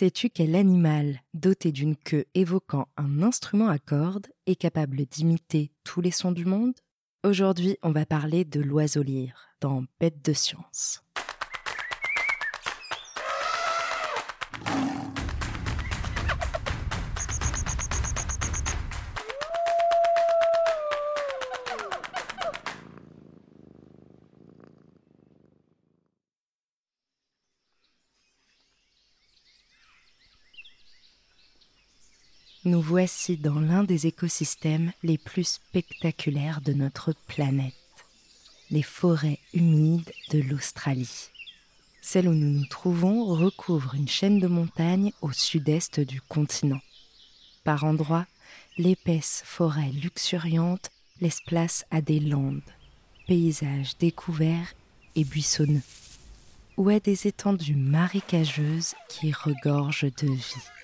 Sais-tu quel animal, doté d'une queue évoquant un instrument à cordes, est capable d'imiter tous les sons du monde? Aujourd'hui, on va parler de l'oiseau lyre dans Bête de science. Nous voici dans l'un des écosystèmes les plus spectaculaires de notre planète, les forêts humides de l'Australie. Celle où nous nous trouvons recouvre une chaîne de montagnes au sud-est du continent. Par endroits, l'épaisse forêt luxuriante laisse place à des landes, paysages découverts et buissonneux, ou à des étendues marécageuses qui regorgent de vie.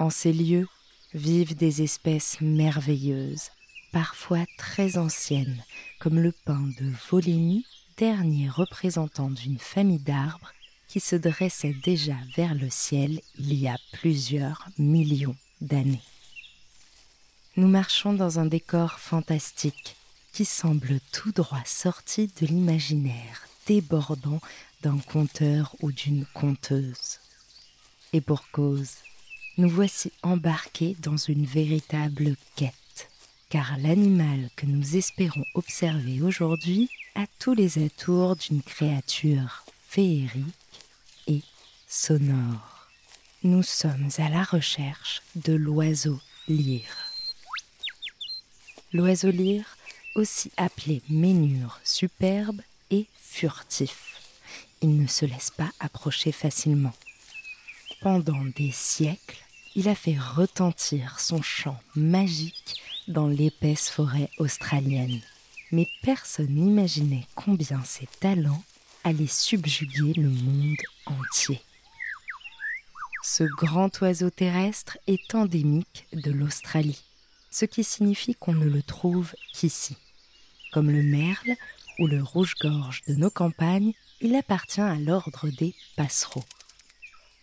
En ces lieux vivent des espèces merveilleuses, parfois très anciennes, comme le pin de Volénie, dernier représentant d'une famille d'arbres qui se dressait déjà vers le ciel il y a plusieurs millions d'années. Nous marchons dans un décor fantastique qui semble tout droit sorti de l'imaginaire, débordant d'un conteur ou d'une conteuse. Et pour cause, nous voici embarqués dans une véritable quête, car l'animal que nous espérons observer aujourd'hui a tous les atours d'une créature féerique et sonore. Nous sommes à la recherche de l'oiseau lyre. L'oiseau lyre, aussi appelé ménure superbe et furtif. Il ne se laisse pas approcher facilement. Pendant des siècles, il a fait retentir son chant magique dans l'épaisse forêt australienne. Mais personne n'imaginait combien ses talents allaient subjuguer le monde entier. Ce grand oiseau terrestre est endémique de l'Australie, ce qui signifie qu'on ne le trouve qu'ici. Comme le merle ou le rouge-gorge de nos campagnes, il appartient à l'ordre des passereaux.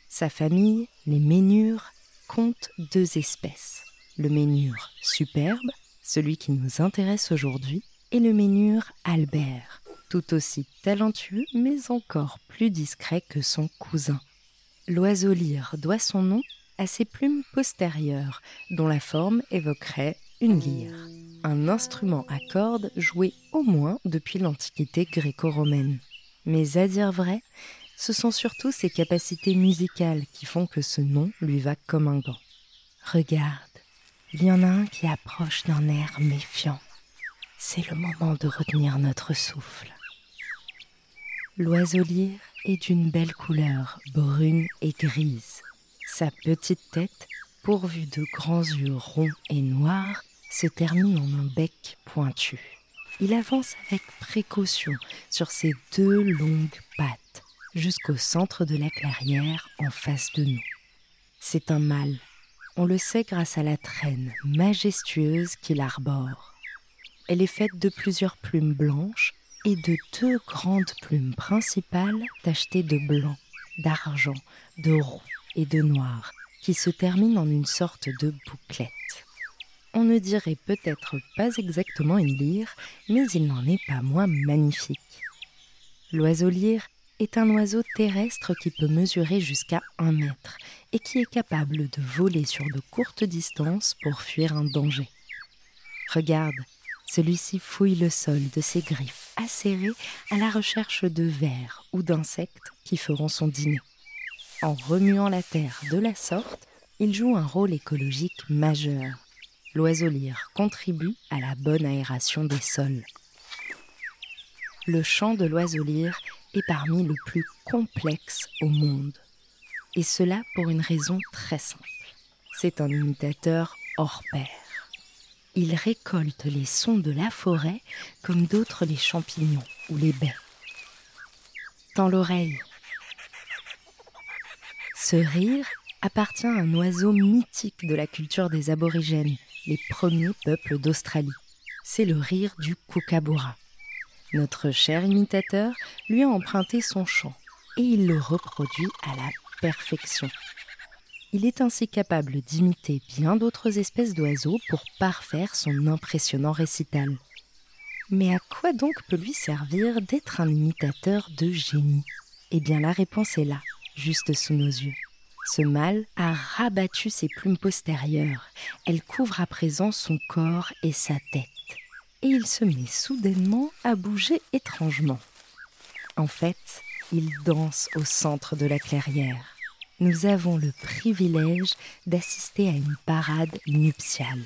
Sa famille, les ménures, compte deux espèces. Le ménure superbe, celui qui nous intéresse aujourd'hui, et le ménure albert, tout aussi talentueux mais encore plus discret que son cousin. L'oiseau lyre doit son nom à ses plumes postérieures, dont la forme évoquerait une lyre, un instrument à cordes joué au moins depuis l'Antiquité gréco-romaine. Mais à dire vrai, ce sont surtout ses capacités musicales qui font que ce nom lui va comme un gant. Regarde, il y en a un qui approche d'un air méfiant. C'est le moment de retenir notre souffle. L'oiseau lyre est d'une belle couleur, brune et grise. Sa petite tête, pourvue de grands yeux ronds et noirs, se termine en un bec pointu. Il avance avec précaution sur ses deux longues pattes jusqu'au centre de la clairière en face de nous. C'est un mâle. On le sait grâce à la traîne majestueuse qu'il arbore. Elle est faite de plusieurs plumes blanches et de deux grandes plumes principales tachetées de blanc, d'argent, de roux et de noir, qui se terminent en une sorte de bouclette. On ne dirait peut-être pas exactement une lyre, mais il n'en est pas moins magnifique. L'oiseau lyre est un oiseau terrestre qui peut mesurer jusqu'à un mètre et qui est capable de voler sur de courtes distances pour fuir un danger. Regarde, celui-ci fouille le sol de ses griffes acérées à la recherche de vers ou d'insectes qui feront son dîner. En remuant la terre de la sorte, il joue un rôle écologique majeur. L'oiseau lyre contribue à la bonne aération des sols. Le chant de l'oiseau lyre parmi le plus complexe au monde. Et cela pour une raison très simple. C'est un imitateur hors pair. Il récolte les sons de la forêt comme d'autres les champignons ou les baies. Dans l'oreille. Ce rire appartient à un oiseau mythique de la culture des aborigènes, les premiers peuples d'Australie. C'est le rire du kookaburra. Notre cher imitateur lui a emprunté son chant et il le reproduit à la perfection. Il est ainsi capable d'imiter bien d'autres espèces d'oiseaux pour parfaire son impressionnant récital. Mais à quoi donc peut lui servir d'être un imitateur de génie? Eh bien la réponse est là, juste sous nos yeux. Ce mâle a rabattu ses plumes postérieures. Elles couvrent à présent son corps et sa tête. Et il se met soudainement à bouger étrangement. En fait, il danse au centre de la clairière. Nous avons le privilège d'assister à une parade nuptiale.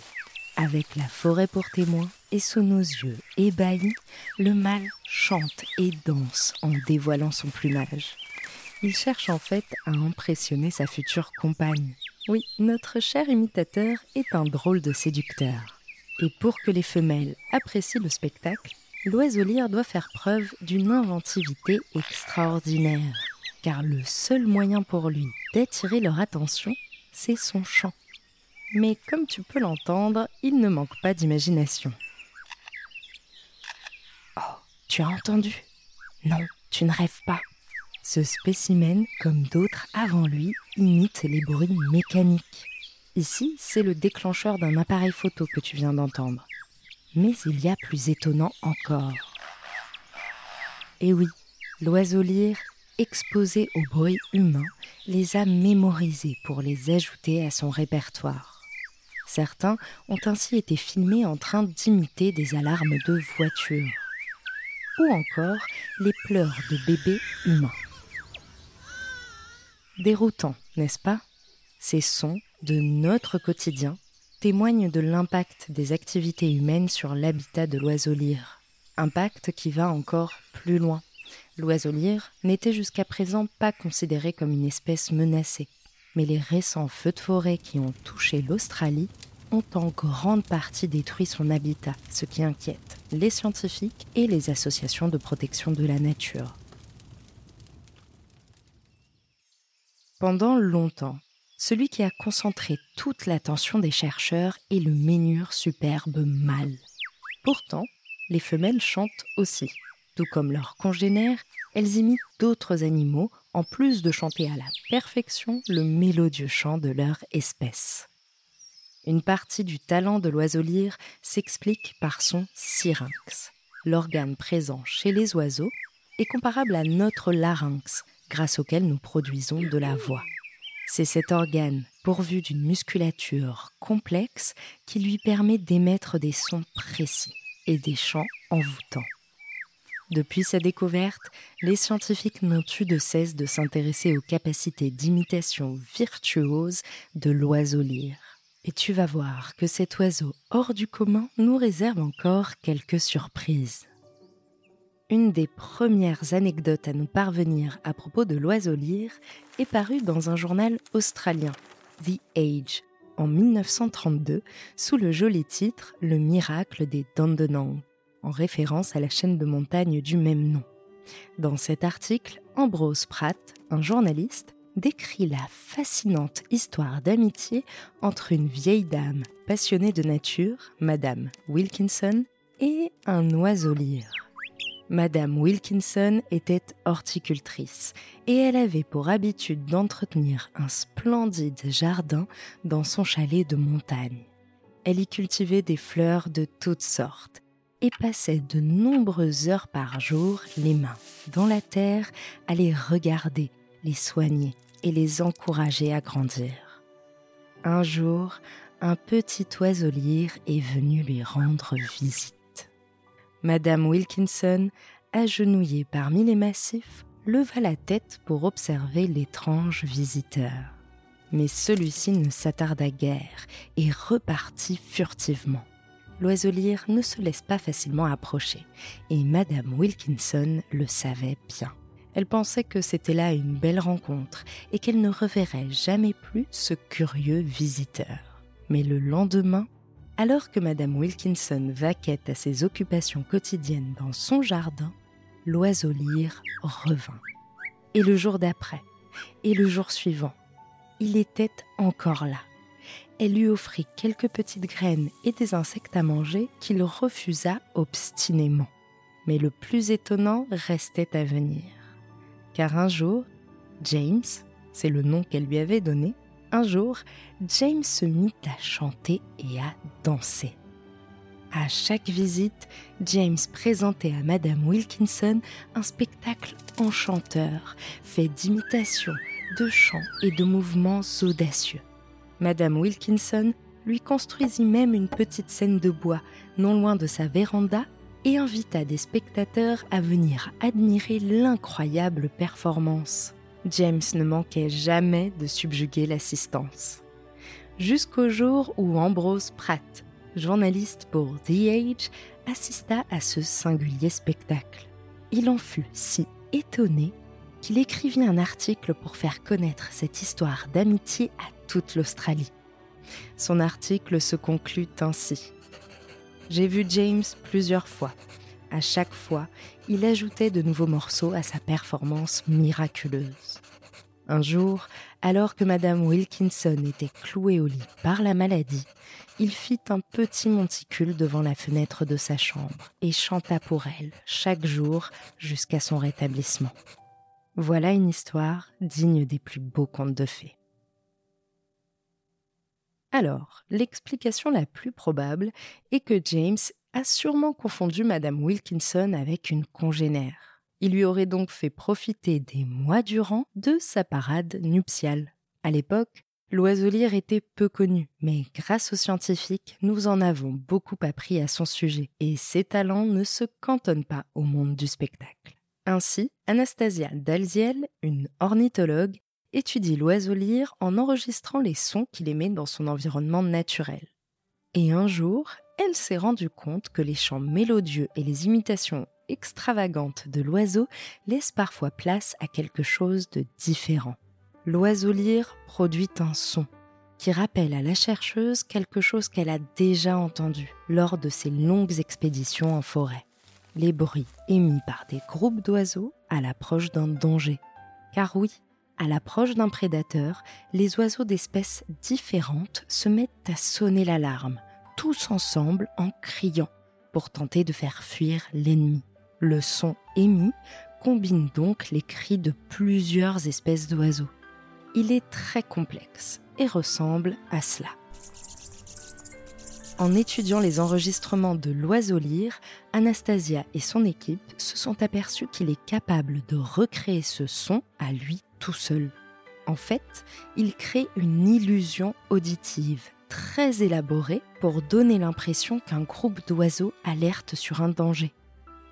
Avec la forêt pour témoin et sous nos yeux ébahis, le mâle chante et danse en dévoilant son plumage. Il cherche en fait à impressionner sa future compagne. Oui, notre cher imitateur est un drôle de séducteur. Et pour que les femelles apprécient le spectacle, l'oiseau lyre doit faire preuve d'une inventivité extraordinaire, car le seul moyen pour lui d'attirer leur attention, c'est son chant. Mais comme tu peux l'entendre, il ne manque pas d'imagination. Oh, tu as entendu? Non, tu ne rêves pas. Ce spécimen, comme d'autres avant lui, imite les bruits mécaniques. Ici, c'est le déclencheur d'un appareil photo que tu viens d'entendre. Mais il y a plus étonnant encore. Et oui, l'oiseau lyre, exposé au bruit humain, les a mémorisés pour les ajouter à son répertoire. Certains ont ainsi été filmés en train d'imiter des alarmes de voitures ou encore les pleurs de bébés humains. Déroutant, n'est-ce pas? Ces sons de notre quotidien témoignent de l'impact des activités humaines sur l'habitat de l'oiseau lyre. Impact qui va encore plus loin. L'oiseau lyre n'était jusqu'à présent pas considéré comme une espèce menacée, mais les récents feux de forêt qui ont touché l'Australie ont en grande partie détruit son habitat, ce qui inquiète les scientifiques et les associations de protection de la nature. Pendant longtemps, celui qui a concentré toute l'attention des chercheurs est le ménure superbe mâle. Pourtant, les femelles chantent aussi. Tout comme leurs congénères, elles imitent d'autres animaux en plus de chanter à la perfection le mélodieux chant de leur espèce. Une partie du talent de l'oiseau lyre s'explique par son syrinx. L'organe présent chez les oiseaux est comparable à notre larynx, grâce auquel nous produisons de la voix. C'est cet organe, pourvu d'une musculature complexe, qui lui permet d'émettre des sons précis et des chants envoûtants. Depuis sa découverte, les scientifiques n'ont eu de cesse de s'intéresser aux capacités d'imitation virtuose de l'oiseau lyre. Et tu vas voir que cet oiseau hors du commun nous réserve encore quelques surprises. Une des premières anecdotes à nous parvenir à propos de l'oiseau lyre est parue dans un journal australien, The Age, en 1932, sous le joli titre Le miracle des Dandenong, en référence à la chaîne de montagne du même nom. Dans cet article, Ambrose Pratt, un journaliste, décrit la fascinante histoire d'amitié entre une vieille dame passionnée de nature, Madame Wilkinson, et un oiseau lyre. Madame Wilkinson était horticultrice et elle avait pour habitude d'entretenir un splendide jardin dans son chalet de montagne. Elle y cultivait des fleurs de toutes sortes et passait de nombreuses heures par jour les mains dans la terre à les regarder les soigner et les encourager à grandir. Un jour, un petit oiseau lyre est venu lui rendre visite. Madame Wilkinson, agenouillée parmi les massifs, leva la tête pour observer l'étrange visiteur. Mais celui-ci ne s'attarda guère et repartit furtivement. L'oiseau lyre ne se laisse pas facilement approcher, et Madame Wilkinson le savait bien. Elle pensait que c'était là une belle rencontre et qu'elle ne reverrait jamais plus ce curieux visiteur. Mais le lendemain, alors que Madame Wilkinson vaquait à ses occupations quotidiennes dans son jardin, l'oiseau lyre revint. Et le jour d'après, et le jour suivant, il était encore là. Elle lui offrit quelques petites graines et des insectes à manger qu'il refusa obstinément. Mais le plus étonnant restait à venir car un jour, James, c'est le nom qu'elle lui avait donné, Un jour, James se mit à chanter et à danser. À chaque visite, James présentait à Madame Wilkinson un spectacle enchanteur, fait d'imitations, de chants et de mouvements audacieux. Madame Wilkinson lui construisit même une petite scène de bois non loin de sa véranda et invita des spectateurs à venir admirer l'incroyable performance. James ne manquait jamais de subjuguer l'assistance. Jusqu'au jour où Ambrose Pratt, journaliste pour The Age, assista à ce singulier spectacle. Il en fut si étonné qu'il écrivit un article pour faire connaître cette histoire d'amitié à toute l'Australie. Son article se conclut ainsi. J'ai vu James plusieurs fois. À chaque fois, il ajoutait de nouveaux morceaux à sa performance miraculeuse. Un jour, alors que Madame Wilkinson était clouée au lit par la maladie, il fit un petit monticule devant la fenêtre de sa chambre et chanta pour elle chaque jour jusqu'à son rétablissement. Voilà une histoire digne des plus beaux contes de fées. Alors, l'explication la plus probable est que James a sûrement confondu Madame Wilkinson avec une congénère. Il lui aurait donc fait profiter des mois durant de sa parade nuptiale. À l'époque, l'oiselire était peu connu, mais grâce aux scientifiques, nous en avons beaucoup appris à son sujet, et ses talents ne se cantonnent pas au monde du spectacle. Ainsi, Anastasia Dalziel, une ornithologue, étudie l'oiseau lyre en enregistrant les sons qu'il émet dans son environnement naturel. Et un jour, elle s'est rendue compte que les chants mélodieux et les imitations extravagantes de l'oiseau laissent parfois place à quelque chose de différent. L'oiseau lyre produit un son qui rappelle à la chercheuse quelque chose qu'elle a déjà entendu lors de ses longues expéditions en forêt. Les bruits émis par des groupes d'oiseaux à l'approche d'un danger. Car oui, à l'approche d'un prédateur, les oiseaux d'espèces différentes se mettent à sonner l'alarme, tous ensemble en criant, pour tenter de faire fuir l'ennemi. Le son émis combine donc les cris de plusieurs espèces d'oiseaux. Il est très complexe et ressemble à cela. En étudiant les enregistrements de l'oiseau lyre, Anastasia et son équipe se sont aperçus qu'il est capable de recréer ce son à lui tout seul. En fait, il crée une illusion auditive très élaborée pour donner l'impression qu'un groupe d'oiseaux alerte sur un danger.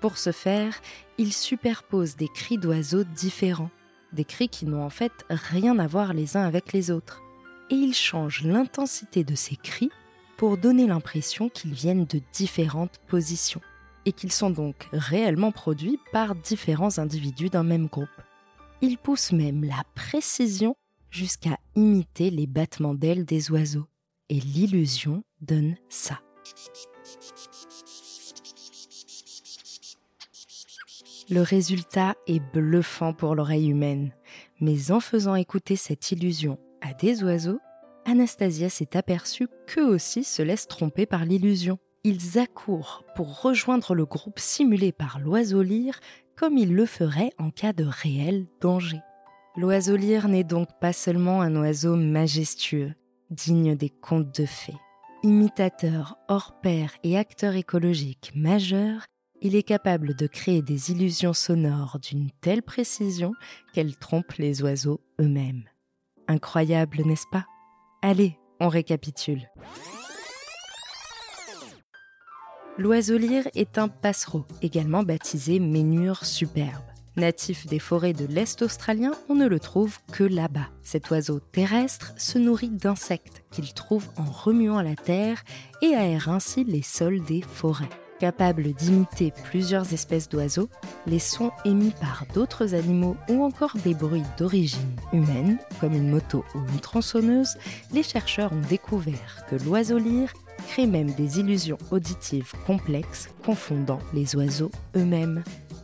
Pour ce faire, il superpose des cris d'oiseaux différents, des cris qui n'ont en fait rien à voir les uns avec les autres. Et il change l'intensité de ces cris pour donner l'impression qu'ils viennent de différentes positions, et qu'ils sont donc réellement produits par différents individus d'un même groupe. Il pousse même la précision jusqu'à imiter les battements d'ailes des oiseaux. Et l'illusion donne ça. Le résultat est bluffant pour l'oreille humaine, mais en faisant écouter cette illusion à des oiseaux, Anastasia s'est aperçue qu'eux aussi se laissent tromper par l'illusion. Ils accourent pour rejoindre le groupe simulé par l'oiseau lyre comme il le ferait en cas de réel danger. L'oiseau lyre n'est donc pas seulement un oiseau majestueux, digne des contes de fées. Imitateur hors pair et acteur écologique majeur, il est capable de créer des illusions sonores d'une telle précision qu'elles trompent les oiseaux eux-mêmes. Incroyable, n'est-ce pas? Allez, on récapitule. L'oiseau lyre est un passereau, également baptisé ménure superbe. Natif des forêts de l'Est australien, on ne le trouve que là-bas. Cet oiseau terrestre se nourrit d'insectes qu'il trouve en remuant la terre et aère ainsi les sols des forêts. Capable d'imiter plusieurs espèces d'oiseaux, les sons émis par d'autres animaux ou encore des bruits d'origine humaine, comme une moto ou une tronçonneuse, les chercheurs ont découvert que l'oiseau lyre crée même des illusions auditives complexes confondant les oiseaux eux-mêmes.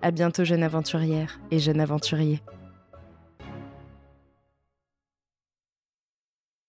À bientôt jeune aventurière et jeune aventurier.